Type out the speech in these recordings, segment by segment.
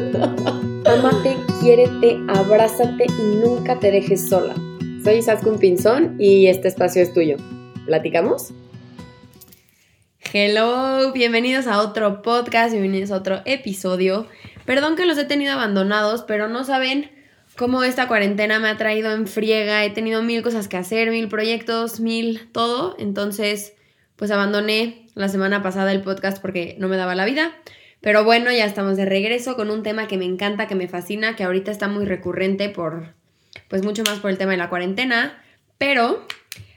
Amate, quiérete, abrázate y nunca te dejes sola. Soy Saskun Pinzón y este espacio es tuyo. ¿Platicamos? Hello, bienvenidos a otro podcast, bienvenidos a otro episodio. Perdón que los he tenido abandonados, pero no saben cómo esta cuarentena me ha traído en friega. He tenido mil cosas que hacer, mil proyectos, mil todo. Entonces, pues abandoné la semana pasada el podcast porque no me daba la vida. Pero bueno, ya estamos de regreso con un tema que me encanta, que me fascina, que ahorita está muy recurrente por, pues mucho más por el tema de la cuarentena. Pero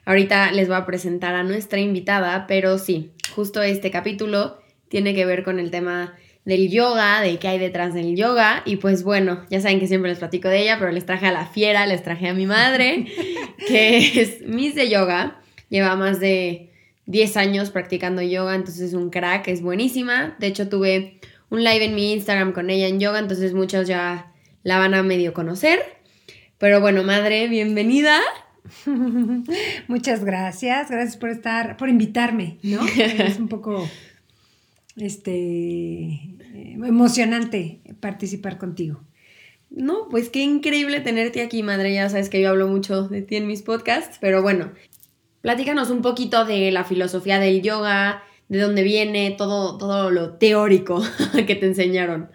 ahorita les voy a presentar a nuestra invitada, pero sí, justo este capítulo tiene que ver con el tema del yoga, de qué hay detrás del yoga. Y pues bueno, ya saben que siempre les platico de ella, pero les traje a la fiera, les traje a mi madre, que es Miss de Yoga. Lleva más de 10 años practicando yoga, entonces es un crack, es buenísima. De hecho, tuve un live en mi Instagram con ella en yoga, entonces muchos ya la van a medio conocer. Pero bueno, madre, bienvenida. Muchas gracias, gracias por estar, por invitarme, ¿no? Es un poco este emocionante participar contigo. No, pues qué increíble tenerte aquí, madre. Ya sabes que yo hablo mucho de ti en mis podcasts, pero bueno, Platícanos un poquito de la filosofía del yoga, de dónde viene, todo, todo lo teórico que te enseñaron.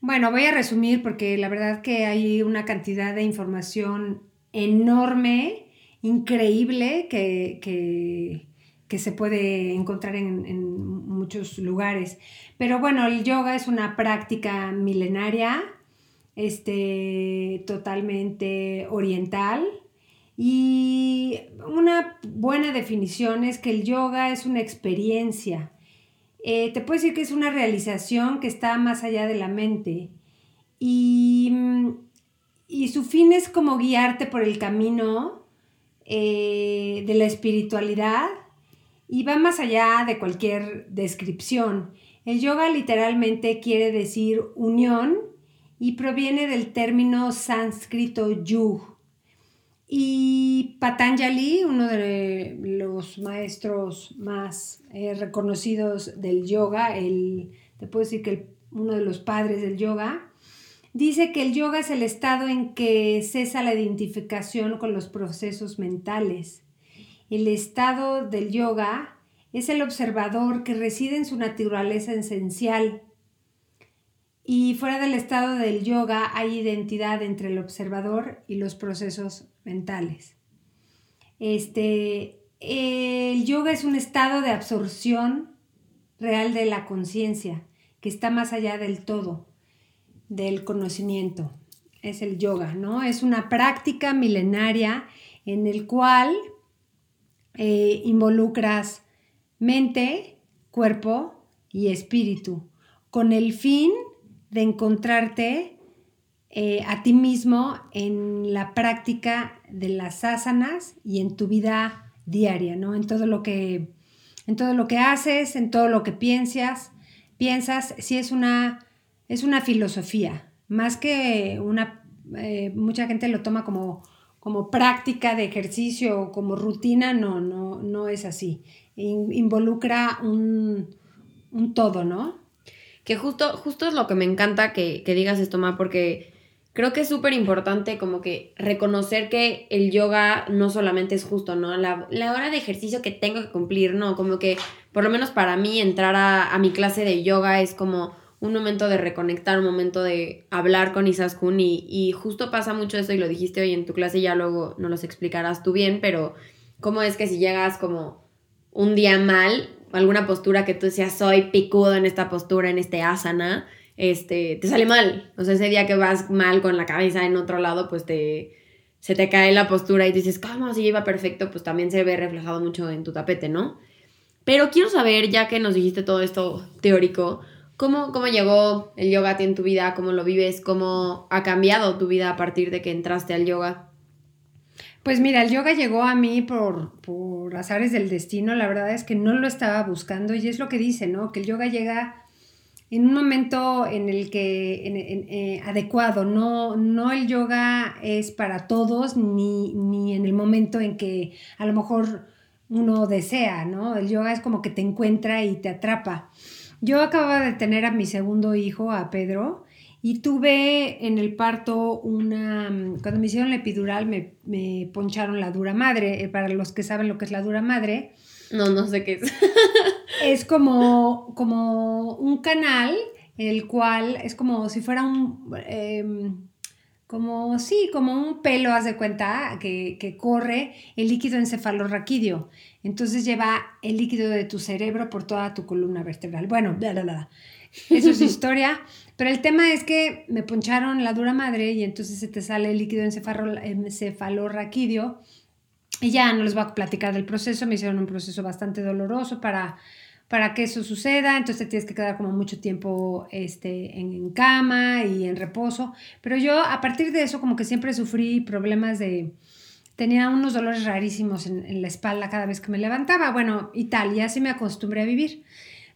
Bueno, voy a resumir porque la verdad que hay una cantidad de información enorme, increíble, que, se puede encontrar en, en, muchos lugares. Pero bueno, el yoga es una práctica milenaria, este, totalmente oriental, y una buena definición es que el yoga es una experiencia. Eh, te puedo decir que es una realización que está más allá de la mente. Y, su fin es como guiarte por el camino eh, de la espiritualidad y va más allá de cualquier descripción. El yoga literalmente quiere decir unión y proviene del término sánscrito yug, y Patanjali, uno de los maestros más eh, reconocidos del yoga, el, te puedo decir que uno de los padres del yoga, dice que el yoga es el estado en que cesa la identificación con los procesos mentales. El estado del yoga es el observador que reside en su naturaleza esencial. Y fuera del estado del yoga hay identidad entre el observador y los procesos mentales. Este, el yoga es un estado de absorción real de la conciencia, que está más allá del todo, del conocimiento. Es el yoga, ¿no? Es una práctica milenaria en el cual eh, involucras mente, cuerpo y espíritu, con el fin de encontrarte eh, a ti mismo en la práctica de las asanas y en tu vida diaria, ¿no? En todo lo que, en todo lo que haces, en todo lo que piensas, piensas, si es una, es una filosofía, más que una, eh, mucha gente lo toma como, como práctica de ejercicio o como rutina, no, no, no es así. involucra un, un, todo, ¿no? Que justo, justo es lo que me encanta que, que digas esto, Ma, porque creo que es súper importante como que reconocer que el yoga no solamente es justo, ¿no? La, hora de ejercicio que tengo que cumplir, ¿no? Como que, por lo menos para mí, entrar a, mi clase de yoga es como un momento de reconectar, un momento de hablar con Isaskun y, y justo pasa mucho eso y lo dijiste hoy en tu clase, ya luego no los explicarás tú bien, pero cómo es que si llegas como un día mal, alguna postura que tú decías, soy picudo en esta postura, en este asana, este, te sale mal. O sea, ese día que vas mal con la cabeza en otro lado, pues te, se te cae la postura y dices, ¿cómo? Si iba perfecto, pues también se ve reflejado mucho en tu tapete, ¿no? Pero quiero saber, ya que nos dijiste todo esto teórico, ¿cómo, cómo llegó el yoga ti en tu vida? ¿Cómo lo vives? ¿Cómo ha cambiado tu vida a partir de que entraste al yoga? Pues mira, el yoga llegó a mí por, por azares del destino. La verdad es que no lo estaba buscando y es lo que dice, ¿no? Que el yoga llega en un momento en el que eh, adecuado, no, no el yoga es para todos ni, ni, en el momento en que a lo mejor uno desea, ¿no? El yoga es como que te encuentra y te atrapa. Yo acababa de tener a mi segundo hijo, a Pedro, Y tuve en el parto una, cuando me hicieron la epidural me, me poncharon la dura madre, eh, para los que saben lo que es la dura madre. No, no sé qué es. es como, como un canal, el cual es como si fuera un... Em, como, sí, como un pelo, haz de cuenta, que, que, corre el líquido encefalorraquídeo. Entonces lleva el líquido de tu cerebro por toda tu columna vertebral. Bueno, bla, bla, bla. Eso es historia. Pero el tema es que me poncharon la dura madre y entonces se te sale el líquido encefalorraquídeo. Y ya no les voy a platicar del proceso. Me hicieron un proceso bastante doloroso para para que eso suceda, entonces tienes que quedar como mucho tiempo este, en, cama y en reposo. Pero yo a partir de eso como que siempre sufrí problemas de... Tenía unos dolores rarísimos en, la espalda cada vez que me levantaba, bueno, y tal, y así me acostumbré a vivir.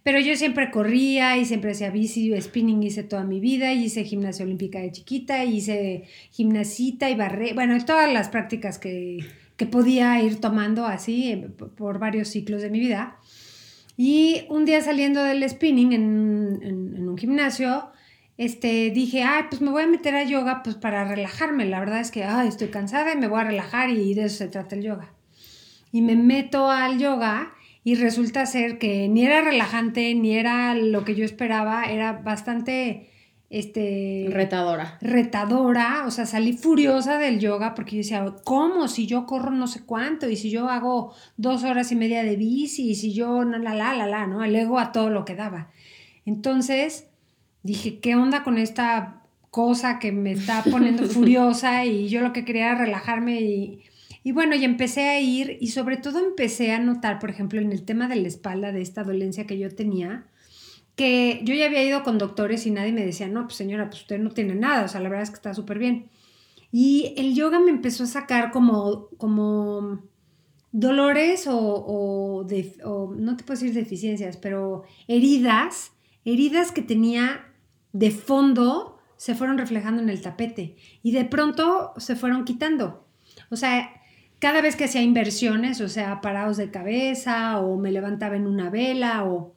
Pero yo siempre corría y siempre hacía bici, spinning hice toda mi vida, y hice gimnasia olímpica de chiquita, hice gimnasita y barré, bueno, todas las prácticas que, que podía ir tomando así eh, por varios ciclos de mi vida. Y un día saliendo del spinning en, un gimnasio, este, dije, ay, pues me voy a meter a yoga pues para relajarme. La verdad es que ay, estoy cansada y me voy a relajar y de eso se trata el yoga. Y me meto al yoga y resulta ser que ni era relajante, ni era lo que yo esperaba, era bastante este, retadora. Retadora, o sea, salí furiosa del yoga porque yo decía, ¿cómo? Si yo corro no sé cuánto, y si yo hago dos horas y media de bici, y si yo, la, la, la, la, ¿no? El ego a todo lo que daba. Entonces, dije, ¿qué onda con esta cosa que me está poniendo furiosa? Y yo lo que quería era relajarme y... Y bueno, y empecé a ir y sobre todo empecé a notar, por ejemplo, en el tema de la espalda, de esta dolencia que yo tenía, que yo ya había ido con doctores y nadie me decía, no, pues señora, pues usted no tiene nada, o sea, la verdad es que está súper bien. Y el yoga me empezó a sacar como, como dolores o, o, o, no te puedo decir deficiencias, pero heridas, heridas que tenía de fondo se fueron reflejando en el tapete y de pronto se fueron quitando. O sea, cada vez que hacía inversiones, o sea, parados de cabeza o me levantaba en una vela o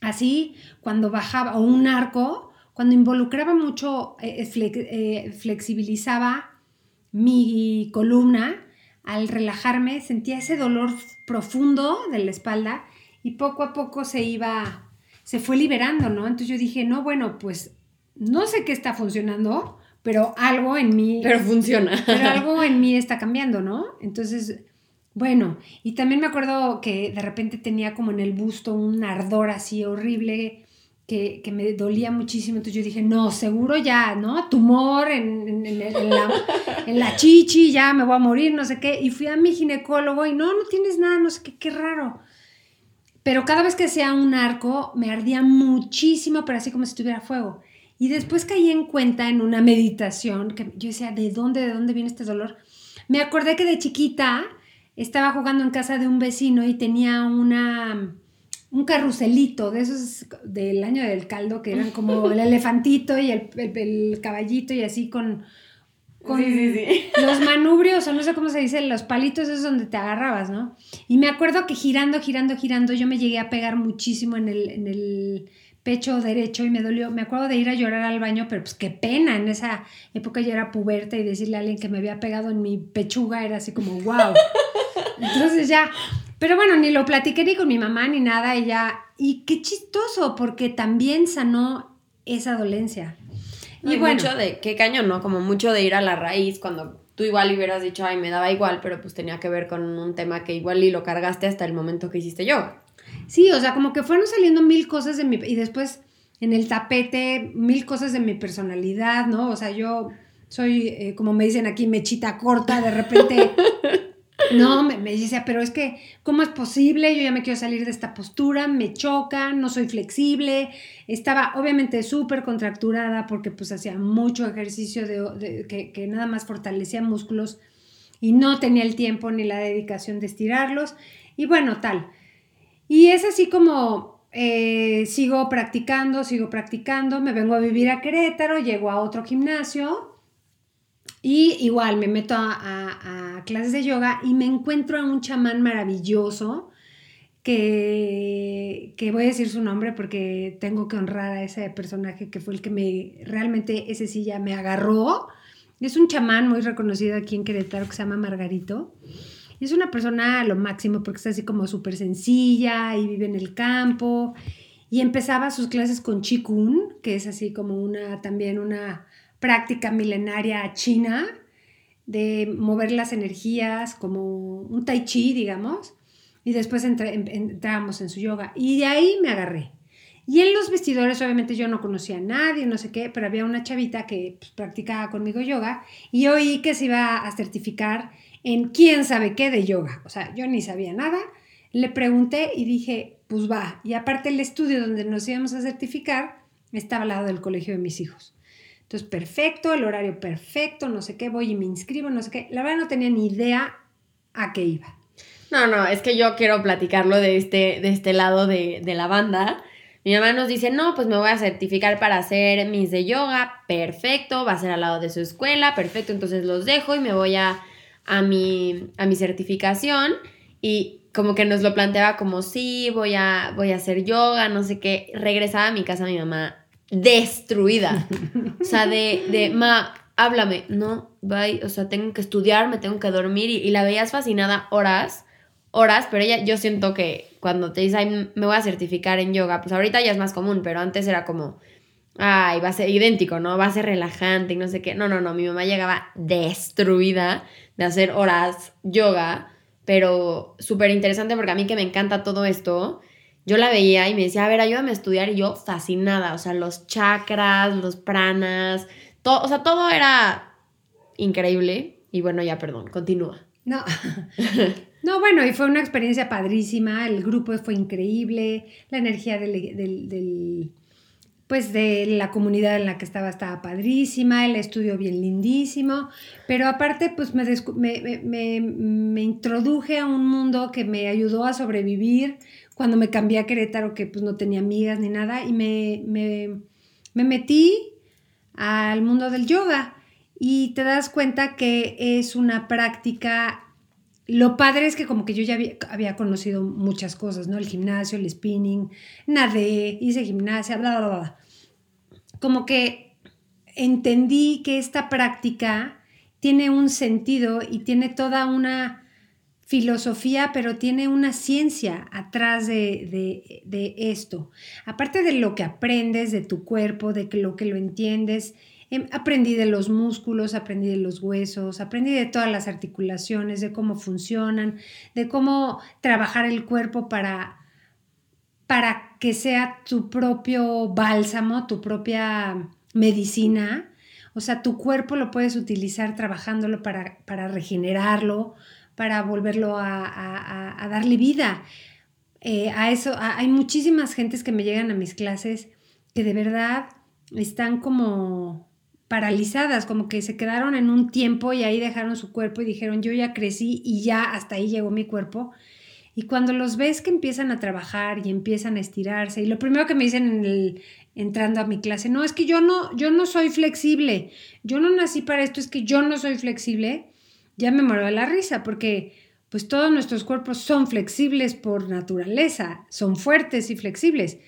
Así, cuando bajaba, o un arco, cuando involucraba mucho, eh, eh, flexibilizaba mi columna, al relajarme sentía ese dolor profundo de la espalda y poco a poco se iba, se fue liberando, ¿no? Entonces yo dije, no, bueno, pues no sé qué está funcionando, pero algo en mí... Pero funciona. Pero algo en mí está cambiando, ¿no? Entonces bueno, y también me acuerdo que de repente tenía como en el busto un ardor así horrible que, me dolía muchísimo. Entonces yo dije, no, seguro ya, ¿no? Tumor en, la, chichi, ya me voy a morir, no sé qué. Y fui a mi ginecólogo y no, no tienes nada, no sé qué, qué raro. Pero cada vez que hacía un arco me ardía muchísimo, pero así como si tuviera fuego. Y después caí en cuenta en una meditación que yo decía, ¿de dónde, de dónde viene este dolor? Me acordé que de chiquita estaba jugando en casa de un vecino y tenía una un carruselito de esos del año del caldo que eran como el elefantito y el, caballito y así con, con los manubrios o no sé cómo se dice, los palitos esos donde te agarrabas, ¿no? Y me acuerdo que girando, girando, girando, yo me llegué a pegar muchísimo en el, en el pecho derecho y me dolió. Me acuerdo de ir a llorar al baño, pero pues qué pena. En esa época yo era puberta y decirle a alguien que me había pegado en mi pechuga era así como, wow. Entonces ya, pero bueno, ni lo platiqué ni con mi mamá ni nada y ya, y qué chistoso, porque también sanó esa dolencia. y bueno, mucho de, qué cañón, ¿no? Como mucho de ir a la raíz cuando tú igual hubieras dicho, ay, me daba igual, pero pues tenía que ver con un tema que igual y lo cargaste hasta el momento que hiciste yo. Sí, o sea, como que fueron saliendo mil cosas de mi... Y después en el tapete, mil cosas de mi personalidad, ¿no? O sea, yo soy, eh, como me dicen aquí, mechita corta, de repente no, me, me, decía, pero es que, ¿cómo es posible? Yo ya me quiero salir de esta postura, me choca, no soy flexible. Estaba obviamente súper contracturada porque pues hacía mucho ejercicio de, que, que, nada más fortalecía músculos y no tenía el tiempo ni la dedicación de estirarlos. Y bueno, tal. Y es así como eh, sigo practicando, sigo practicando, me vengo a vivir a Querétaro, llego a otro gimnasio y igual me meto a, clases de yoga y me encuentro a un chamán maravilloso que, que voy a decir su nombre porque tengo que honrar a ese personaje que fue el que me, realmente ese sí ya me agarró. Es un chamán muy reconocido aquí en Querétaro que se llama Margarito. Y es una persona a lo máximo porque está así como súper sencilla y vive en el campo. Y empezaba sus clases con Qigong, que es así como una, también una práctica milenaria china de mover las energías, como un tai chi, digamos. Y después entramos en su yoga. Y de ahí me agarré. Y en los vestidores, obviamente yo no conocía a nadie, no sé qué, pero había una chavita que pues, practicaba conmigo yoga y oí que se iba a certificar en quién sabe qué de yoga. O sea, yo ni sabía nada. Le pregunté y dije, pues va. Y aparte el estudio donde nos íbamos a certificar estaba al lado del colegio de mis hijos. Entonces, perfecto, el horario perfecto, no sé qué, voy y me inscribo, no sé qué. La verdad no tenía ni idea a qué iba. No, no, es que yo quiero platicarlo de este, de este lado de, de la banda. Mi mamá nos dice, no, pues me voy a certificar para hacer mis de yoga, perfecto, va a ser al lado de su escuela, perfecto, entonces los dejo y me voy a, a, mi, a mi certificación y como que nos lo planteaba como, sí, voy a, voy a hacer yoga, no sé qué, regresaba a mi casa mi mamá destruida, o sea, de, de, ma, háblame, no, bye, o sea, tengo que estudiar, me tengo que dormir y, y la veías fascinada horas horas, pero ella, yo siento que cuando te dice, ay, me voy a certificar en yoga, pues ahorita ya es más común, pero antes era como, ay, va a ser idéntico, ¿no? Va a ser relajante y no sé qué. No, no, no, mi mamá llegaba destruida de hacer horas yoga, pero súper interesante porque a mí que me encanta todo esto, yo la veía y me decía, a ver, ayúdame a estudiar y yo fascinada, o sea, los chakras, los pranas, todo, o sea, todo era increíble. Y bueno, ya, perdón, continúa. No. No, bueno, y fue una experiencia padrísima, el grupo fue increíble, la energía del, pues de la comunidad en la que estaba estaba padrísima, el estudio bien lindísimo, pero aparte pues me, me, introduje a un mundo que me ayudó a sobrevivir cuando me cambié a Querétaro, que pues no tenía amigas ni nada, y me, me metí al mundo del yoga. Y te das cuenta que es una práctica lo padre es que como que yo ya había, conocido muchas cosas, ¿no? El gimnasio, el spinning, nadé, hice gimnasia, bla, bla, bla. Como que entendí que esta práctica tiene un sentido y tiene toda una filosofía, pero tiene una ciencia atrás de, de, esto. Aparte de lo que aprendes de tu cuerpo, de lo que lo entiendes Em, aprendí de los músculos, aprendí de los huesos, aprendí de todas las articulaciones, de cómo funcionan, de cómo trabajar el cuerpo para, para que sea tu propio bálsamo, tu propia medicina. O sea, tu cuerpo lo puedes utilizar trabajándolo para, para regenerarlo, para volverlo a, darle vida. Eh, a eso, hay muchísimas gentes que me llegan a mis clases que de verdad están como paralizadas, como que se quedaron en un tiempo y ahí dejaron su cuerpo y dijeron, yo ya crecí y ya hasta ahí llegó mi cuerpo. Y cuando los ves que empiezan a trabajar y empiezan a estirarse, y lo primero que me dicen en el, entrando a mi clase, no, es que yo no, yo no soy flexible, yo no nací para esto, es que yo no soy flexible, ya me muero la risa, porque pues todos nuestros cuerpos son flexibles por naturaleza, son fuertes y flexibles.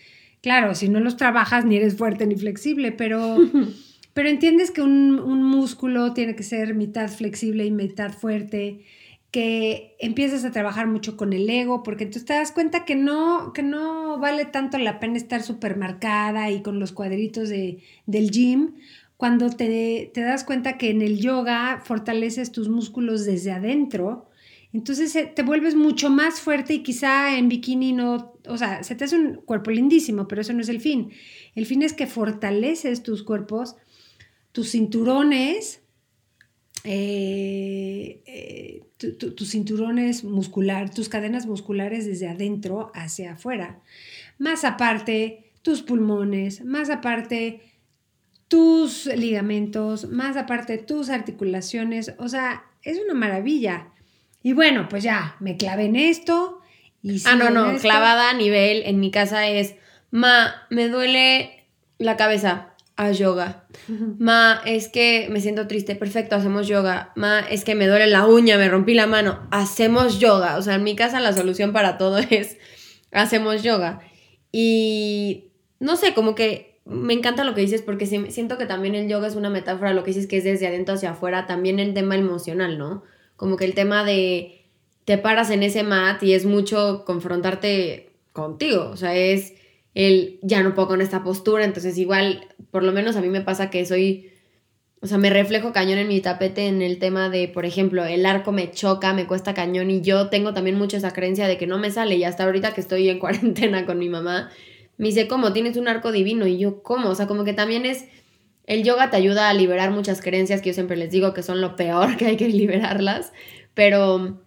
Claro, si no los trabajas ni eres fuerte ni flexible, pero... Pero entiendes que un, músculo tiene que ser mitad flexible y mitad fuerte, que empiezas a trabajar mucho con el ego, porque tú te das cuenta que no, que no vale tanto la pena estar súper marcada y con los cuadritos de, del gym, cuando te, te, das cuenta que en el yoga fortaleces tus músculos desde adentro, entonces eh, te vuelves mucho más fuerte y quizá en bikini no, o sea, se te hace un cuerpo lindísimo, pero eso no es el fin. El fin es que fortaleces tus cuerpos tus cinturones, eh, eh, tus cinturones muscular, tus cadenas musculares desde adentro hacia afuera. Más aparte, tus pulmones, más aparte, tus ligamentos, más aparte, tus articulaciones. O sea, es una maravilla. Y bueno, pues ya, me clavé en esto. Y ah, no, no, clavada a nivel en mi casa es, ma, me duele la cabeza a yoga. Ma, es que me siento triste, perfecto, hacemos yoga. Ma, es que me duele la uña, me rompí la mano, hacemos yoga. O sea, en mi casa la solución para todo es hacemos yoga. Y no sé, como que me encanta lo que dices porque siento que también el yoga es una metáfora, lo que dices que es desde adentro hacia afuera, también el tema emocional, ¿no? Como que el tema de te paras en ese mat y es mucho confrontarte contigo, o sea, es el ya no puedo con esta postura, entonces igual, por lo menos a mí me pasa que soy, o sea, me reflejo cañón en mi tapete en el tema de, por ejemplo, el arco me choca, me cuesta cañón y yo tengo también mucho esa creencia de que no me sale. Y hasta ahorita que estoy en cuarentena con mi mamá, me dice, ¿cómo? Tienes un arco divino y yo, ¿cómo? O sea, como que también es... El yoga te ayuda a liberar muchas creencias que yo siempre les digo que son lo peor, que hay que liberarlas, pero,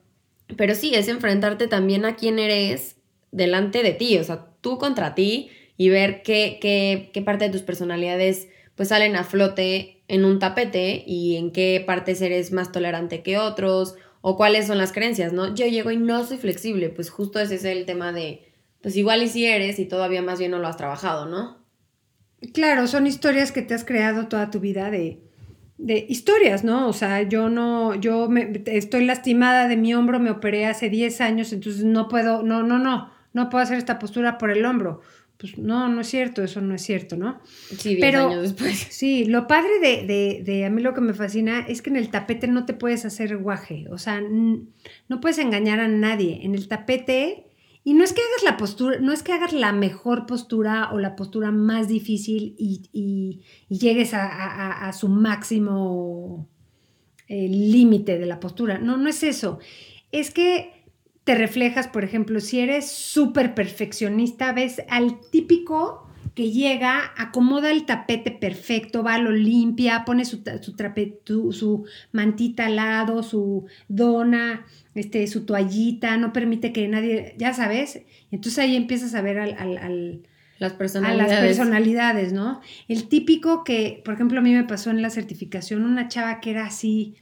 pero sí, es enfrentarte también a quién eres delante de ti, o sea, tú contra ti y ver qué, qué, qué parte de tus personalidades pues salen a flote en un tapete y en qué partes eres más tolerante que otros o cuáles son las creencias, ¿no? Yo llego y no soy flexible, pues justo ese es el tema de, pues igual y si eres y todavía más bien no lo has trabajado, ¿no? Claro, son historias que te has creado toda tu vida de, de historias, ¿no? O sea, yo no, yo me, estoy lastimada de mi hombro, me operé hace 10 años, entonces no puedo, no, no, no no puedo hacer esta postura por el hombro. Pues no, no es cierto, eso no es cierto, ¿no? Sí, diez años después. Sí, lo padre de, de, de, a mí lo que me fascina es que en el tapete no te puedes hacer guaje, o sea, no puedes engañar a nadie. En el tapete, y no es que hagas la postura, no es que hagas la mejor postura o la postura más difícil y, llegues a, su máximo eh, límite de la postura, no, no es eso. Es que te reflejas, por ejemplo, si eres súper perfeccionista, ves al típico que llega, acomoda el tapete perfecto, va, lo limpia, pone su, su, su mantita al lado, su dona, este, su toallita, no permite que nadie, ya sabes, entonces ahí empiezas a ver al, las personalidades. a las personalidades, ¿no? El típico que, por ejemplo, a mí me pasó en la certificación una chava que era así,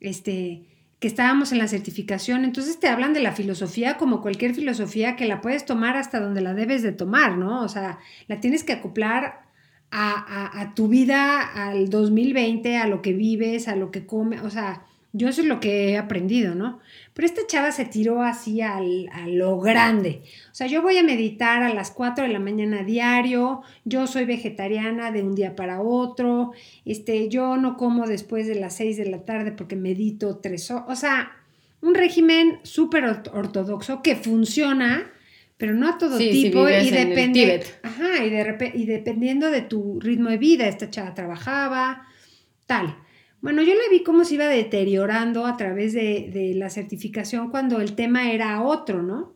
este, que estábamos en la certificación, entonces te hablan de la filosofía como cualquier filosofía que la puedes tomar hasta donde la debes de tomar, ¿no? O sea, la tienes que acoplar a, a tu vida, al 2020, a lo que vives, a lo que comes, o sea, yo eso es lo que he aprendido, ¿no? Pero esta chava se tiró así a lo grande. O sea, yo voy a meditar a las 4 de la mañana diario, yo soy vegetariana de un día para otro, este, yo no como después de las 6 de la tarde porque medito tres horas. O sea, un régimen súper ortodoxo que funciona, pero no a todo tipo y depende. Ajá, y, de, y dependiendo de tu ritmo de vida, esta chava trabajaba, tal. Bueno, yo le vi cómo se iba deteriorando a través de, la certificación cuando el tema era otro, ¿no?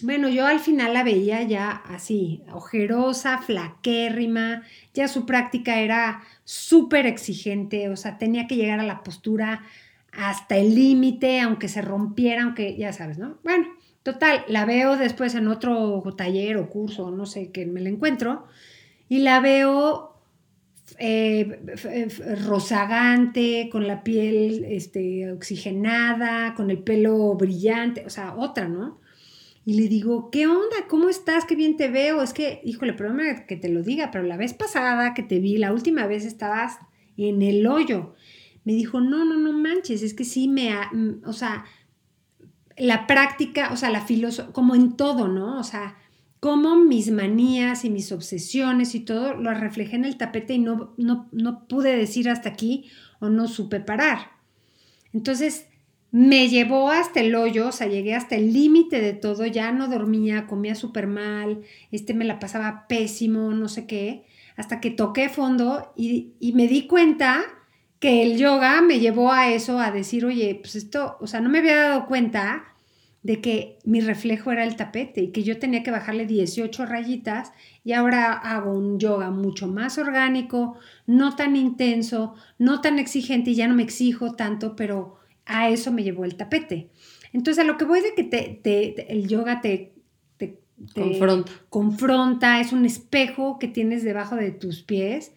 Bueno, yo al final la veía ya así, ojerosa, flaquérrima, ya su práctica era súper exigente, o sea, tenía que llegar a la postura hasta el límite, aunque se rompiera, aunque ya sabes, ¿no? Bueno, total, la veo después en otro taller o curso, no sé, que me la encuentro, y la veo eh, rozagante, con la piel este, oxigenada, con el pelo brillante, o sea, otra, ¿no? Y le digo, ¿qué onda? ¿Cómo estás? Qué bien te veo. Es que, híjole, perdóname que te lo diga, pero la vez pasada que te vi, la última vez estabas en el hoyo. Me dijo, no, no, no manches, es que sí me, mm, o sea, la práctica, o sea, la filosofía, como en todo, ¿no? O sea, cómo mis manías y mis obsesiones y todo lo reflejé en el tapete y no, no, no pude decir hasta aquí o no supe parar. Entonces me llevó hasta el hoyo, o sea, llegué hasta el límite de todo, ya no dormía, comía súper mal, este me la pasaba pésimo, no sé qué, hasta que toqué fondo y, y me di cuenta que el yoga me llevó a eso, a decir, oye, pues esto, o sea, no me había dado cuenta de que mi reflejo era el tapete y que yo tenía que bajarle 18 rayitas y ahora hago un yoga mucho más orgánico, no tan intenso, no tan exigente y ya no me exijo tanto, pero a eso me llevó el tapete. Entonces a lo que voy de que te, el yoga te, te, confronta. confronta, es un espejo que tienes debajo de tus pies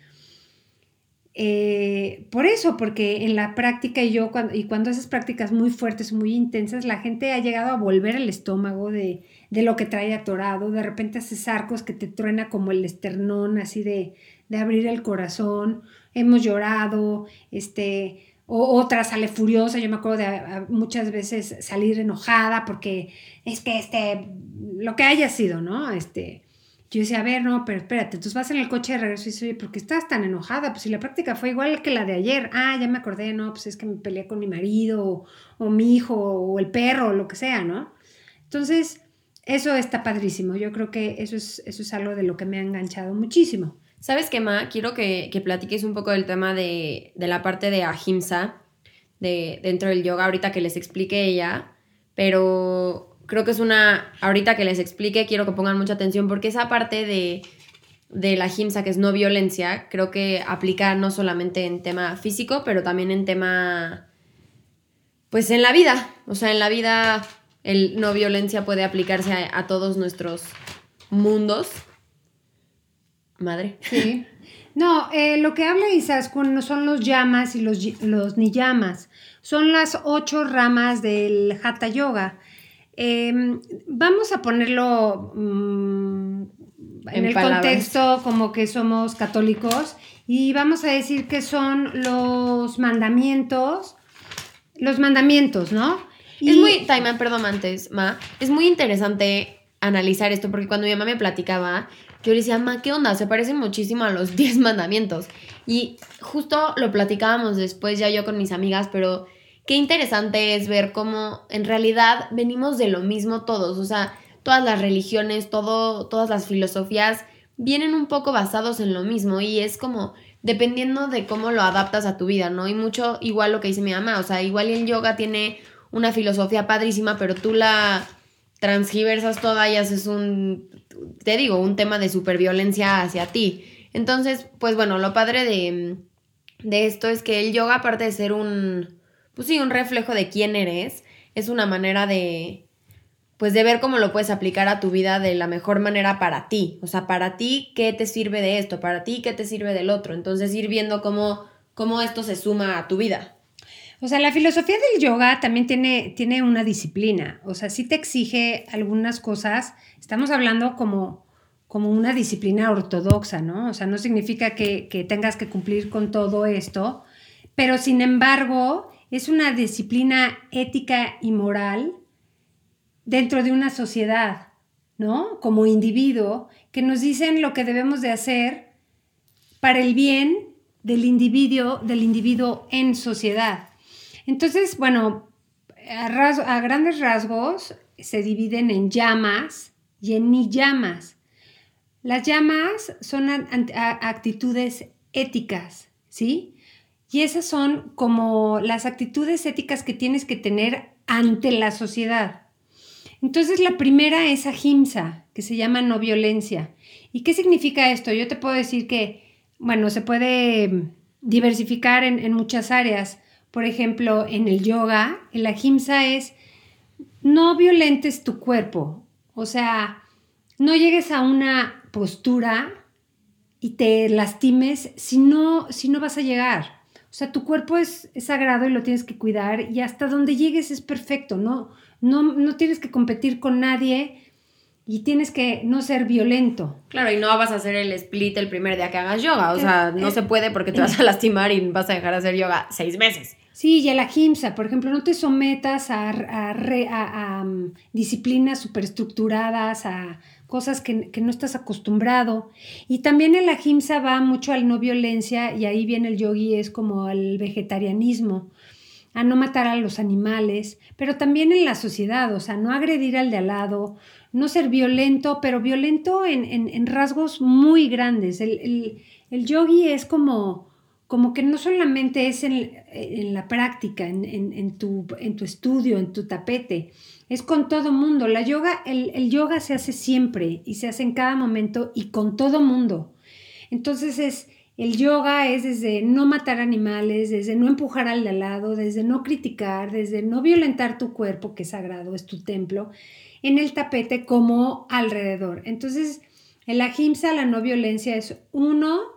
eh, por eso, porque en la práctica y yo, cuando, y cuando haces prácticas muy fuertes, muy intensas, la gente ha llegado a volver el estómago de, lo que trae atorado. De repente haces arcos que te truena como el esternón, así de, de abrir el corazón. Hemos llorado, este, o otra sale furiosa, yo me acuerdo de muchas veces salir enojada porque es que este, lo que haya sido, ¿no? Este, yo decía, a ver, no, pero espérate, tú vas en el coche de regreso y dices, oye, ¿por qué estás tan enojada? Pues si la práctica fue igual que la de ayer, ah, ya me acordé, no, pues es que me peleé con mi marido o, mi hijo o el perro o lo que sea, ¿no? Entonces, eso está padrísimo, yo creo que eso es, eso es algo de lo que me ha enganchado muchísimo. ¿Sabes qué, Ma? Quiero que, que platiques un poco del tema de, de la parte de ahimsa de, dentro del yoga, ahorita que les explique ella, pero creo que es una, ahorita que les explique, quiero que pongan mucha atención porque esa parte de, de la ahimsa, que es no violencia, creo que aplica no solamente en tema físico, pero también en tema, pues en la vida, o sea, en la vida el no violencia puede aplicarse a, todos nuestros mundos madre. Sí. No, eh, lo que habla Isaskun no son los llamas y los, los niyamas, son las ocho ramas del Hatha Yoga. Em, vamos a ponerlo mm, en, el contexto como que somos católicos y vamos a decir que son los mandamientos, los mandamientos, ¿no? Es muy, Taima, perdón antes, Ma, es muy interesante analizar esto porque cuando mi mamá me platicaba, yo le decía, ma, ¿qué onda? Se parecen muchísimo a los 10 mandamientos. Y justo lo platicábamos después ya yo con mis amigas, pero qué interesante es ver cómo en realidad venimos de lo mismo todos. O sea, todas las religiones, todo, todas las filosofías vienen un poco basados en lo mismo y es como dependiendo de cómo lo adaptas a tu vida, ¿no? Y mucho igual lo que dice mi mamá, o sea, igual el yoga tiene una filosofía padrísima, pero tú la transgiversas toda y haces un te digo, un tema de superviolencia hacia ti. Entonces, pues bueno, lo padre de, de esto es que el yoga, aparte de ser un, pues sí, un reflejo de quién eres, es una manera de, pues de ver cómo lo puedes aplicar a tu vida de la mejor manera para ti. O sea, para ti, ¿qué te sirve de esto? Para ti, ¿qué te sirve del otro? Entonces, ir viendo cómo, cómo esto se suma a tu vida. O sea, la filosofía del yoga también tiene, tiene una disciplina. O sea, sí te exige algunas cosas. Estamos hablando como, como una disciplina ortodoxa, ¿no? O sea, no significa que, que tengas que cumplir con todo esto, pero sin embargo, es una disciplina ética y moral dentro de una sociedad, ¿no? Como individuo, que nos dicen lo que debemos de hacer para el bien del individuo, del individuo en sociedad. Entonces, bueno, a, grandes rasgos se dividen en llamas y en ni llamas. Las llamas son actitudes éticas, ¿sí? Y esas son como las actitudes éticas que tienes que tener ante la sociedad. Entonces la primera es ahimsa, que se llama no violencia. ¿Y qué significa esto? Yo te puedo decir que, bueno, se puede diversificar en, muchas áreas. Por ejemplo, en el yoga, el ahimsa es no violentes tu cuerpo. O sea, no llegues a una postura y te lastimes si no, si no vas a llegar. O sea, tu cuerpo es, sagrado y lo tienes que cuidar y hasta donde llegues es perfecto. No, no, no tienes que competir con nadie y tienes que no ser violento. Claro, y no vas a hacer el split el primer día que hagas yoga. O sea, no se puede porque te vas a lastimar y vas a dejar de hacer yoga seis meses. Sí, y a la ahimsa, por ejemplo, no te sometas a, a, mm, disciplinas superestructuradas, a cosas que, no estás acostumbrado. Y también en la ahimsa va mucho al no violencia y ahí viene el yogi, es como al vegetarianismo a no matar a los animales, pero también en la sociedad, o sea, no agredir al de al lado, no ser violento, pero violento en, rasgos muy grandes. El, yogi es como, como que no solamente es en, la práctica, en, tu, en tu estudio, en tu tapete, es con todo mundo. La yoga, el, el yoga se hace siempre y se hace en cada momento y con todo mundo. Entonces es el yoga es desde no matar animales, desde no empujar al de al lado, desde no criticar, desde no violentar tu cuerpo, que es sagrado, es tu templo, en el tapete como alrededor. Entonces, el ahimsa, la no violencia, es uno,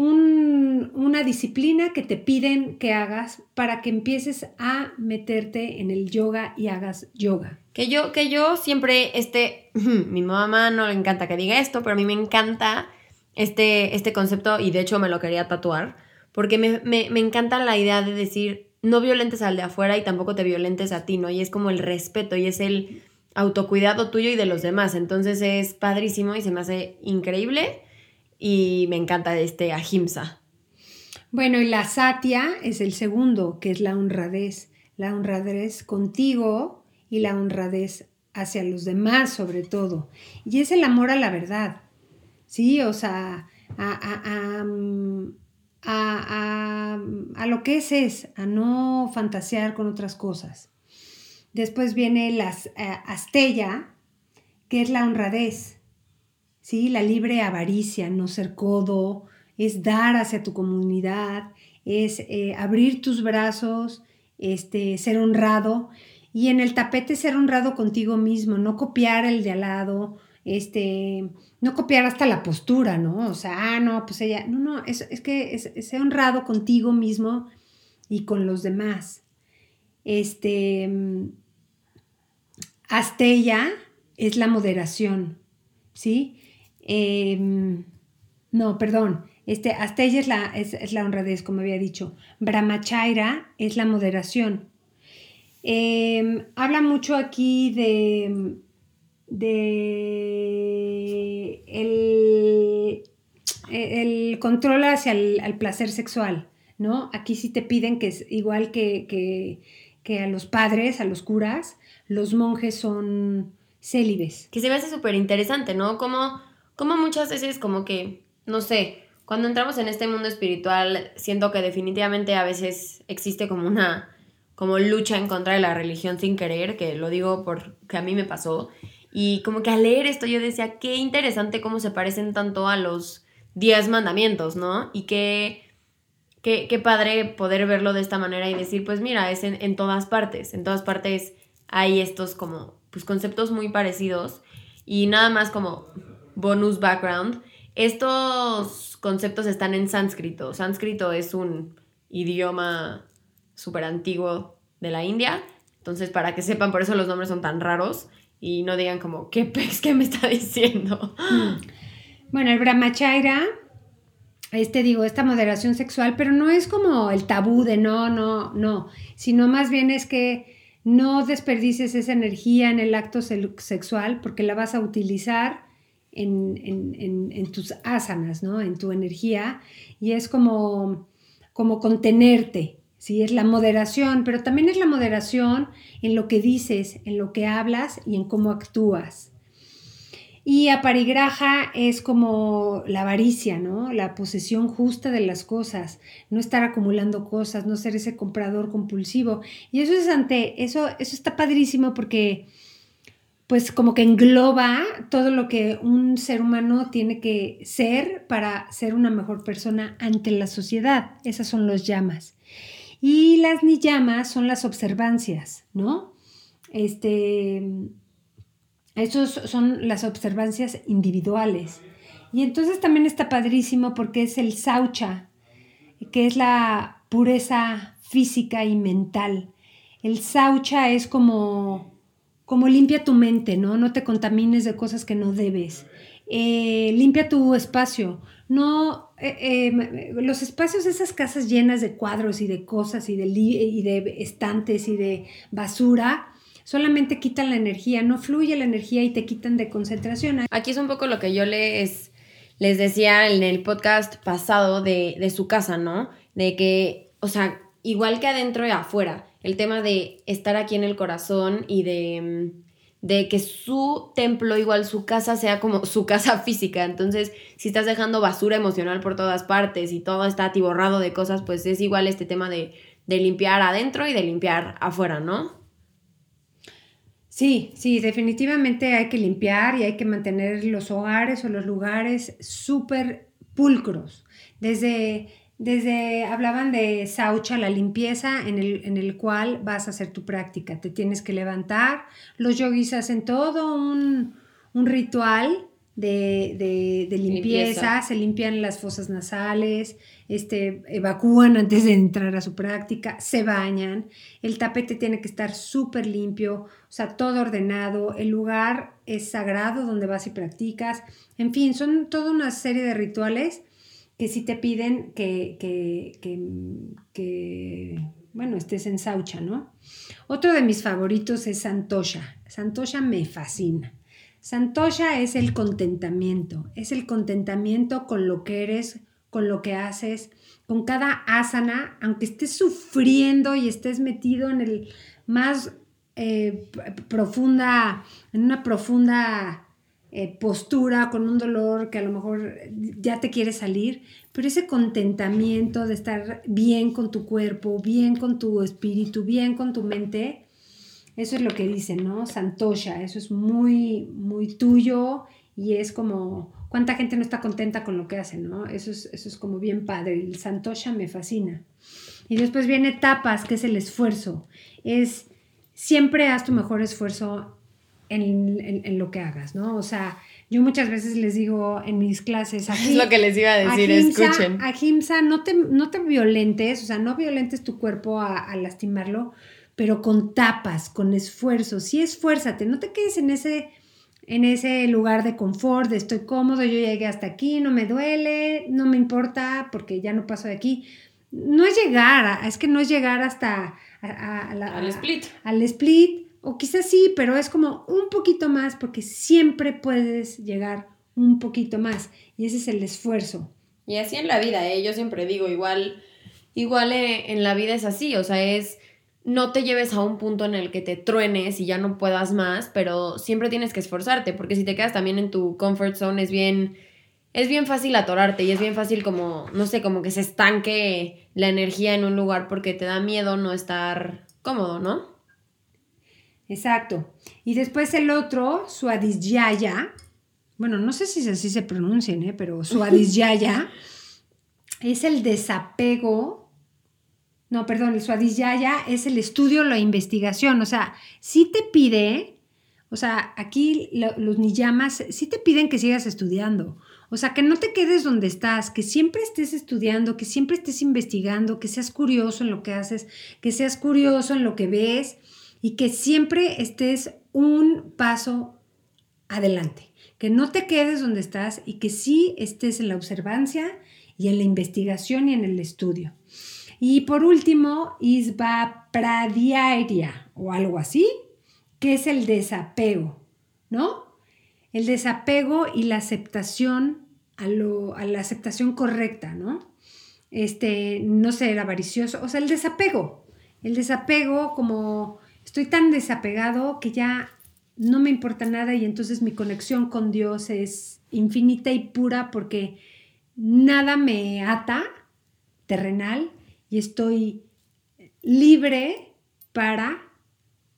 una disciplina que te piden que hagas para que empieces a meterte en el yoga y hagas yoga. Que yo, que yo siempre, este, mi mamá no le encanta que diga esto, pero a mí me encanta este, este concepto y de hecho me lo quería tatuar porque me, me, me encanta la idea de decir, no violentes al de afuera y tampoco te violentes a ti, ¿no? Y es como el respeto y es el autocuidado tuyo y de los demás. Entonces es padrísimo y se me hace increíble y me encanta este ahimsa. Bueno, y la satya es el segundo, que es la honradez. La honradez contigo y la honradez hacia los demás sobre todo. Y es el amor a la verdad. Sí, o sea, a, a, lo que es es, a no fantasear con otras cosas. Después viene la eh, astella, que es la honradez, ¿sí? la libre avaricia, no ser codo, es dar hacia tu comunidad, es eh, abrir tus brazos, este, ser honrado y en el tapete ser honrado contigo mismo, no copiar el de al lado, este, no copiar hasta la postura, ¿no? O sea, ah, no, pues ella, no, no, es, es que es, ser honrado contigo mismo y con los demás. Este, Astella es la moderación, ¿sí? Em, no, perdón, este, Astella es la, es, la honradez, como había dicho. Brahmachaira es la moderación. Em, habla mucho aquí de, de el, el control hacia el placer sexual, ¿no? Aquí sí te piden que es igual que, que, a los padres, a los curas, los monjes son célibes. Que se me hace súper interesante, ¿no? Como, como muchas veces como que, no sé, cuando entramos en este mundo espiritual, siento que definitivamente a veces existe como una como lucha en contra de la religión sin querer, que lo digo porque a mí me pasó. Y como que al leer esto yo decía, qué interesante cómo se parecen tanto a los diez mandamientos, ¿no? Y qué, qué, qué padre poder verlo de esta manera y decir, pues mira, es en, todas partes, en todas partes hay estos como pues conceptos muy parecidos y nada más como bonus background. Estos conceptos están en sánscrito. Sánscrito es un idioma súper antiguo de la India. Entonces, para que sepan, por eso los nombres son tan raros y no digan como, ¿qué pez que me está diciendo? Mm. Bueno, el brahmacharya, este digo, esta moderación sexual, pero no es como el tabú de no, no, no, sino más bien es que no desperdices esa energía en el acto sexual porque la vas a utilizar en, tus asanas, ¿no? En tu energía y es como, como contenerte, ¿sí? Es la moderación, pero también es la moderación en lo que dices, en lo que hablas y en cómo actúas. Y aparigraja es como la avaricia, ¿no? La posesión justa de las cosas, no estar acumulando cosas, no ser ese comprador compulsivo. Y eso es ante, eso, eso está padrísimo porque pues como que engloba todo lo que un ser humano tiene que ser para ser una mejor persona ante la sociedad. Esas son los llamas. Y las niyamas son las observancias, ¿no? Este, esos son las observancias individuales. Y entonces también está padrísimo porque es el saucha, que es la pureza física y mental. El saucha es como, como limpia tu mente, ¿no? No te contamines de cosas que no debes. Eh, limpia tu espacio. No, eh, eh, los espacios, esas casas llenas de cuadros y de cosas y de, y de estantes y de basura, solamente quitan la energía, no fluye la energía y te quitan de concentración. Aquí es un poco lo que yo les, les decía en el podcast pasado de, de su casa, ¿no? De que, o sea, igual que adentro y afuera, el tema de estar aquí en el corazón y de mm, de que su templo, igual su casa, sea como su casa física. Entonces, si estás dejando basura emocional por todas partes y todo está atiborrado de cosas, pues es igual este tema de, limpiar adentro y de limpiar afuera, ¿no? Sí, sí, definitivamente hay que limpiar y hay que mantener los hogares o los lugares súper pulcros. Desde desde, hablaban de saucha, la limpieza en el, cual vas a hacer tu práctica. Te tienes que levantar. Los yogis hacen todo un, ritual de, limpieza. se limpian las fosas nasales, este, evacúan antes de entrar a su práctica, se bañan, el tapete tiene que estar súper limpio, o sea, todo ordenado, el lugar es sagrado donde vas y practicas, en fin, son toda una serie de rituales que sí te piden que, que, que, bueno, estés en Saucha, ¿no? Otro de mis favoritos es Santosha. Santosha me fascina. Santosha es el contentamiento, es el contentamiento con lo que eres, con lo que haces, con cada asana, aunque estés sufriendo y estés metido en el más eh, profunda, en una profunda eh, postura, con un dolor que a lo mejor ya te quiere salir, pero ese contentamiento de estar bien con tu cuerpo, bien con tu espíritu, bien con tu mente, eso es lo que dicen, ¿no? Santosha, eso es muy, muy tuyo y es como, ¿cuánta gente no está contenta con lo que hace, ¿no? Eso es, eso es como bien padre. El Santosha me fascina. Y después viene tapas, que es el esfuerzo. Es, siempre haz tu mejor esfuerzo en, en, lo que hagas, ¿no? O sea, yo muchas veces les digo en mis clases... es lo que les iba a decir, escuchen. A no te, no te violentes, o sea, no violentes tu cuerpo a, a lastimarlo, pero con tapas, con esfuerzo. Sí, esfuérzate, no te quedes en ese, en ese lugar de confort, de estoy cómodo, yo llegué hasta aquí, no me duele, no me importa porque ya no paso de aquí. No es llegar, es que no es llegar hasta al split. Al split, o quizás sí, pero es como un poquito más porque siempre puedes llegar un poquito más y ese es el esfuerzo. Y así en la vida, ¿eh? yo siempre digo, igual, igual eh, en la vida es así, o sea, es no te lleves a un punto en el que te truenes y ya no puedas más, pero siempre tienes que esforzarte, porque si te quedas también en tu comfort zone es bien, es bien fácil atorarte y es bien fácil como, no sé, como que se estanque la energía en un lugar porque te da miedo no estar cómodo, ¿no? Exacto. Y después el otro, Suadisyaya, bueno, no sé si así se pronuncian, ¿eh? pero Suadisyaya es el desapego no, perdón, el Swadhyaya es el estudio, la investigación. O sea, sí te pide, o sea, aquí los niyamas sí te piden que sigas estudiando. O sea, que no te quedes donde estás, que siempre estés estudiando, que siempre estés investigando, que seas curioso en lo que haces, que seas curioso en lo que ves y que siempre estés un paso adelante. Que no te quedes donde estás y que sí estés en la observancia y en la investigación y en el estudio. Y por último, Isba Pradiaria o algo así, que es el desapego, ¿no? El desapego y la aceptación a, lo, a la aceptación correcta, ¿no? Este, no ser avaricioso, o sea, el desapego. El desapego como estoy tan desapegado que ya no me importa nada y entonces mi conexión con Dios es infinita y pura porque nada me ata terrenal y estoy libre para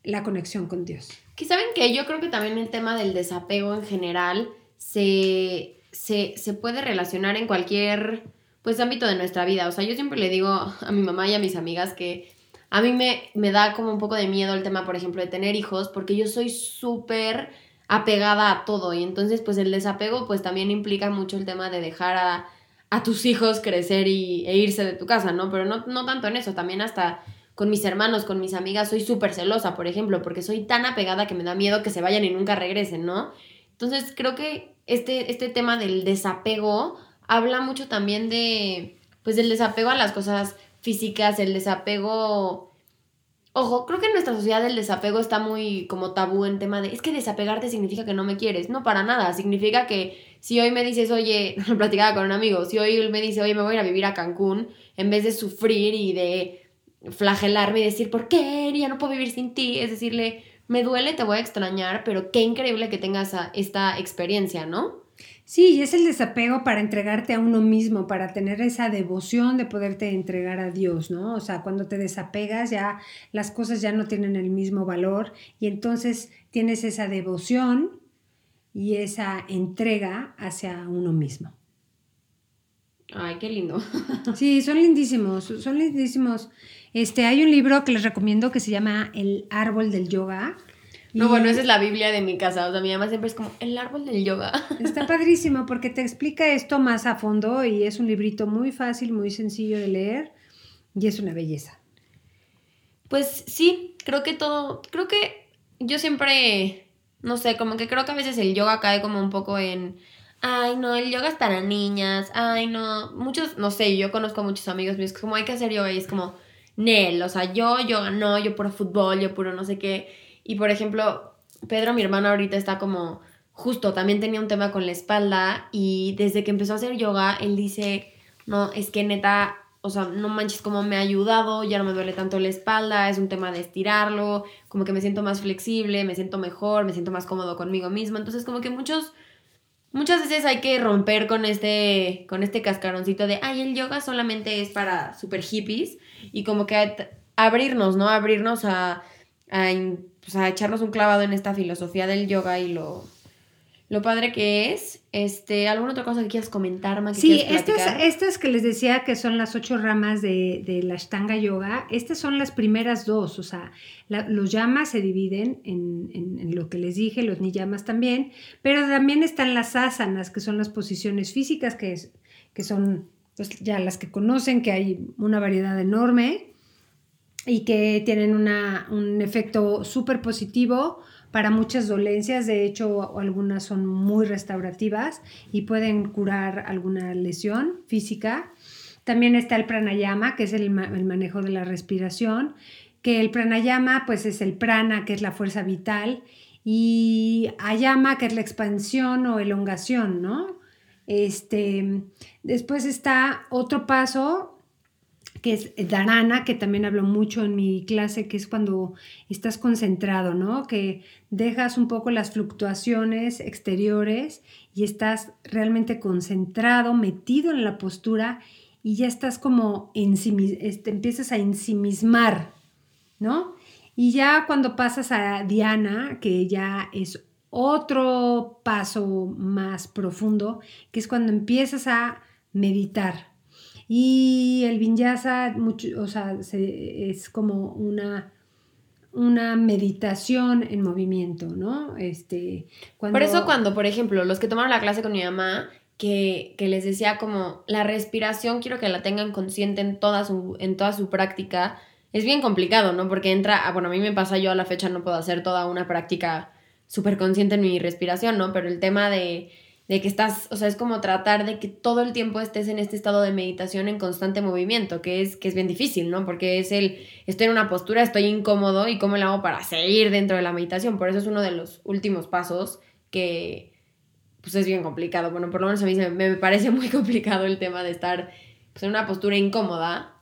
la conexión con Dios. Que saben que yo creo que también el tema del desapego en general se, se, puede relacionar en cualquier pues ámbito de nuestra vida. O sea, yo siempre le digo a mi mamá y a mis amigas que a mí me, me da como un poco de miedo el tema, por ejemplo, de tener hijos, porque yo soy súper apegada a todo y entonces pues el desapego pues también implica mucho el tema de dejar a a tus hijos crecer y, e irse de tu casa, ¿no? Pero no, no tanto en eso, también hasta con mis hermanos, con mis amigas, soy súper celosa, por ejemplo, porque soy tan apegada que me da miedo que se vayan y nunca regresen, ¿no? Entonces creo que este, este tema del desapego habla mucho también de, pues del desapego a las cosas físicas, el desapego Ojo, creo que en nuestra sociedad el desapego está muy como tabú en tema de, es que desapegarte significa que no me quieres. No, para nada. Significa que si hoy me dices, oye, lo platicaba con un amigo, si hoy me dice, oye, me voy a ir a vivir a Cancún, en vez de sufrir y de flagelarme y decir, ¿por qué? Ya no puedo vivir sin ti. Es decirle, me duele, te voy a extrañar, pero qué increíble que tengas esta experiencia, ¿no? Sí, y es el desapego para entregarte a uno mismo, para tener esa devoción de poderte entregar a Dios, ¿no? O sea, cuando te desapegas ya las cosas ya no tienen el mismo valor y entonces tienes esa devoción y esa entrega hacia uno mismo. Ay, qué lindo. Sí, son lindísimos, son lindísimos. Este, hay un libro que les recomiendo que se llama El árbol del yoga no, bueno, esa es la Biblia de mi casa. O sea, mi mamá siempre es como el árbol del yoga. Está padrísimo porque te explica esto más a fondo y es un librito muy fácil, muy sencillo de leer y es una belleza. Pues sí, creo que todo, creo que yo siempre, no sé, como que creo que a veces el yoga cae como un poco en, ay, no, el yoga es para niñas, ay, no, muchos, no sé, yo conozco a muchos amigos míos que como hay que hacer yoga y es como, Nel, o sea, yo, yoga no, yo puro fútbol, yo puro no sé qué. Y por ejemplo, Pedro, mi hermano, ahorita está como, justo, también tenía un tema con la espalda y desde que empezó a hacer yoga, él dice, no, es que neta, o sea, no manches cómo me ha ayudado, ya no me duele tanto la espalda, es un tema de estirarlo, como que me siento más flexible, me siento mejor, me siento más cómodo conmigo mismo. Entonces, como que muchos Muchas veces hay que romper con este, con este cascaroncito de, ay, el yoga solamente es para super hippies y como que abrirnos, ¿no? Abrirnos a, a, pues a echarnos un clavado en esta filosofía del yoga y lo, lo padre que es. Este, ¿Alguna otra cosa que quieras comentar, más Sí, estas, estas que les decía que son las ocho ramas de, de la Ashtanga Yoga, estas son las primeras dos, o sea, los yamas se dividen en, en, en, lo que les dije, los niyamas también, pero también están las asanas, que son las posiciones físicas, que, es, que son pues, ya las que conocen, que hay una variedad enorme y que tienen una, un efecto súper positivo para muchas dolencias, de hecho algunas son muy restaurativas y pueden curar alguna lesión física. También está el pranayama, que es el, manejo de la respiración, que el pranayama pues es el prana, que es la fuerza vital, y ayama, que es la expansión o elongación, ¿no? Este, después está otro paso que es Dharana, que también hablo mucho en mi clase, que es cuando estás concentrado, ¿no? Que dejas un poco las fluctuaciones exteriores y estás realmente concentrado, metido en la postura y ya estás como este, empiezas a ensimismar, ¿no? Y ya cuando pasas a Diana, que ya es otro paso más profundo, que es cuando empiezas a meditar, y el vinyasa, mucho, o sea, es como una, una meditación en movimiento, ¿no? Este, Por eso cuando, por ejemplo, los que tomaron la clase con mi mamá, que, que, les decía como la respiración quiero que la tengan consciente en toda su, en toda su práctica, es bien complicado, ¿no? Porque entra, ah, bueno, a mí me pasa, yo a la fecha no puedo hacer toda una práctica súper consciente en mi respiración, ¿no? Pero el tema de de que estás, o sea, es como tratar de que todo el tiempo estés en este estado de meditación en constante movimiento, que es, que es bien difícil, ¿no? Porque es el, estoy en una postura, estoy incómodo y cómo lo hago para seguir dentro de la meditación. Por eso es uno de los últimos pasos que, pues es bien complicado. Bueno, por lo menos a mí me, me parece muy complicado el tema de estar pues, en una postura incómoda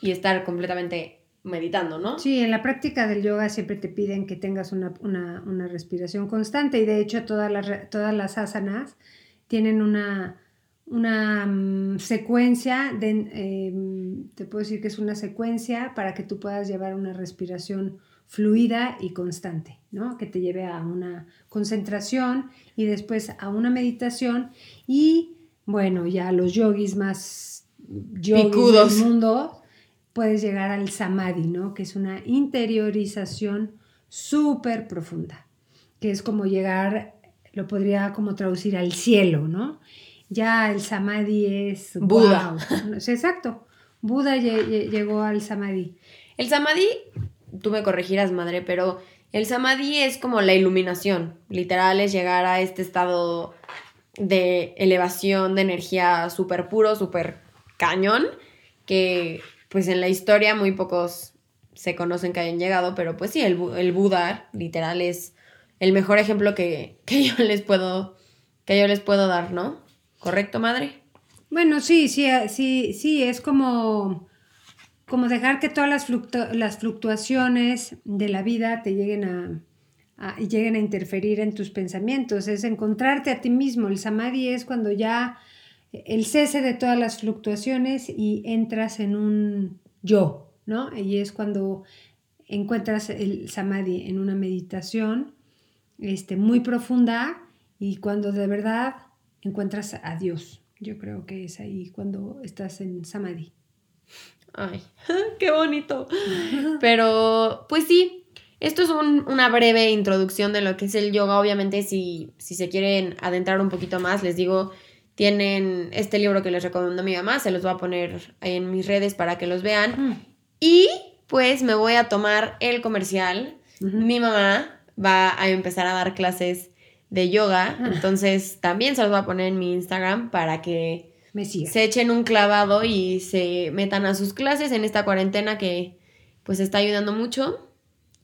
y estar completamente meditando, ¿no? Sí, en la práctica del yoga siempre te piden que tengas una, respiración constante y de hecho todas las, todas las asanas tienen una, una mm, secuencia, de, em, te puedo decir que es una secuencia para que tú puedas llevar una respiración fluida y constante, ¿no? Que te lleve a una concentración y después a una meditación y bueno, ya los yogis más yogis del mundo puedes llegar al samadhi, ¿no? Que es una interiorización súper profunda, que es como llegar lo podría como traducir al cielo, ¿no? Ya el samadhi es Buda. Exacto. Buda llegó al samadhi. El samadhi, tú me corregirás, madre, pero el samadhi es como la iluminación. Literal es llegar a este estado de elevación de energía súper puro, súper cañón, que pues en la historia muy pocos se conocen que hayan llegado, pero pues sí, el, el Buda literal es el mejor ejemplo que, yo les puedo que yo les puedo dar, ¿no? ¿Correcto, madre? Bueno, sí, sí, sí, sí, es como, como dejar que todas las, las fluctuaciones de la vida te lleguen a, a, lleguen a interferir en tus pensamientos, es encontrarte a ti mismo. El samadhi es cuando ya el cese de todas las fluctuaciones y entras en un yo, ¿no? Y es cuando encuentras el samadhi en una meditación este, muy profunda y cuando de verdad encuentras a Dios. Yo creo que es ahí cuando estás en Samadhi. Ay, qué bonito. Pero, pues sí, esto es una breve introducción de lo que es el yoga. Obviamente, si, si se quieren adentrar un poquito más, les digo, tienen este libro que les recomiendo a mi mamá, se los voy a poner en mis redes para que los vean. Y pues me voy a tomar el comercial. Mi mamá va a empezar a dar clases de yoga. Entonces también se los voy a poner en mi Instagram para que Me se echen un clavado y se metan a sus clases en esta cuarentena que pues está ayudando mucho.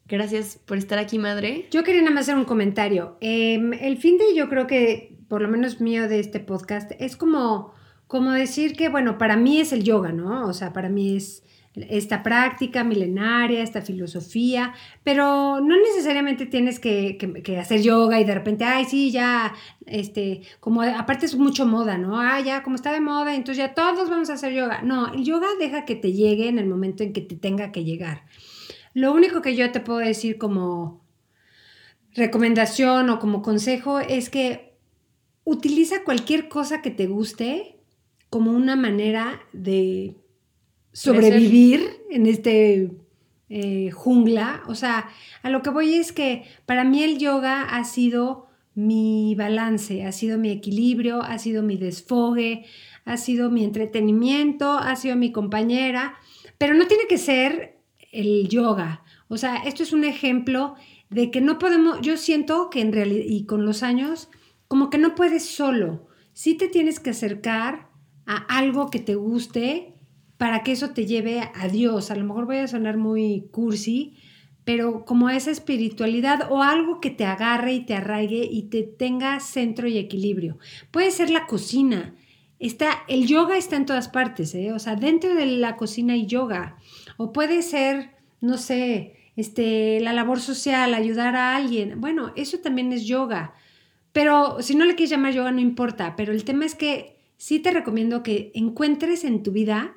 Gracias por estar aquí, madre. Yo quería nada más hacer un comentario. Em, el fin de yo creo que, por lo menos mío de este podcast, es como, como decir que, bueno, para mí es el yoga, ¿no? O sea, para mí es esta práctica milenaria, esta filosofía, pero no necesariamente tienes que, que- hacer yoga y de repente, ay, sí, ya, este, como aparte es mucho moda, ¿no? Ah, ya, como está de moda, entonces ya todos vamos a hacer yoga. No, el yoga deja que te llegue en el momento en que te tenga que llegar. Lo único que yo te puedo decir como recomendación o como consejo es que utiliza cualquier cosa que te guste como una manera de sobrevivir en este eh, jungla. O sea, a lo que voy es que para mí el yoga ha sido mi balance, ha sido mi equilibrio, ha sido mi desfogue, ha sido mi entretenimiento, ha sido mi compañera, pero no tiene que ser el yoga. O sea, esto es un ejemplo de que no podemos, yo siento que en realidad, y con los años, como que no puedes solo. Sí te tienes que acercar a algo que te guste para que eso te lleve a Dios. A lo mejor voy a sonar muy cursi, pero como esa espiritualidad o algo que te agarre y te arraigue y te tenga centro y equilibrio. Puede ser la cocina. Está, el yoga está en todas partes, ¿eh? o sea, dentro de la cocina hay yoga. O puede ser, no sé, este, la labor social, ayudar a alguien. Bueno, eso también es yoga. Pero si no le quieres llamar yoga, no importa. Pero el tema es que sí te recomiendo que encuentres en tu vida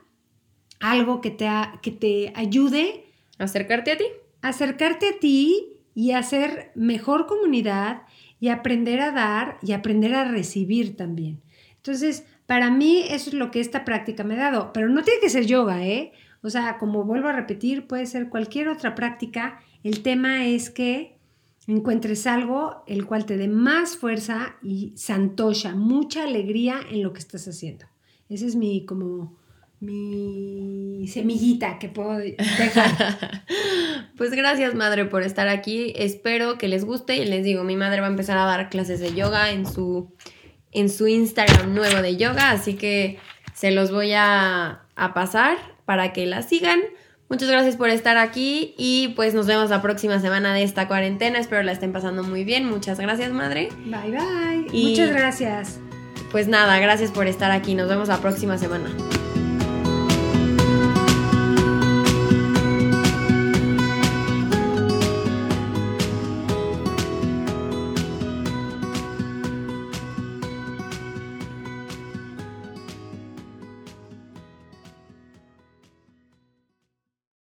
algo que te, a- que te ayude Acercarte a ti. acercarte a ti y a hacer mejor comunidad y aprender a dar y aprender a recibir también. Entonces, para mí eso es lo que esta práctica me ha dado. Pero no tiene que ser yoga, ¿eh? O sea, como vuelvo a repetir, puede ser cualquier otra práctica. El tema es que encuentres algo el cual te dé más fuerza y santosha, mucha alegría en lo que estás haciendo. Esa es mi como mi semillita que puedo dejar. Pues gracias, madre, por estar aquí. Espero que les guste. Y les digo, mi madre va a empezar a dar clases de yoga en su, en su Instagram nuevo de yoga. Así que se los voy a, a pasar para que la sigan. Muchas gracias por estar aquí. Y pues nos vemos la próxima semana de esta cuarentena. Espero la estén pasando muy bien. Muchas gracias, madre. Bye bye. Y- Muchas gracias. Pues nada, gracias por estar aquí. Nos vemos la próxima semana.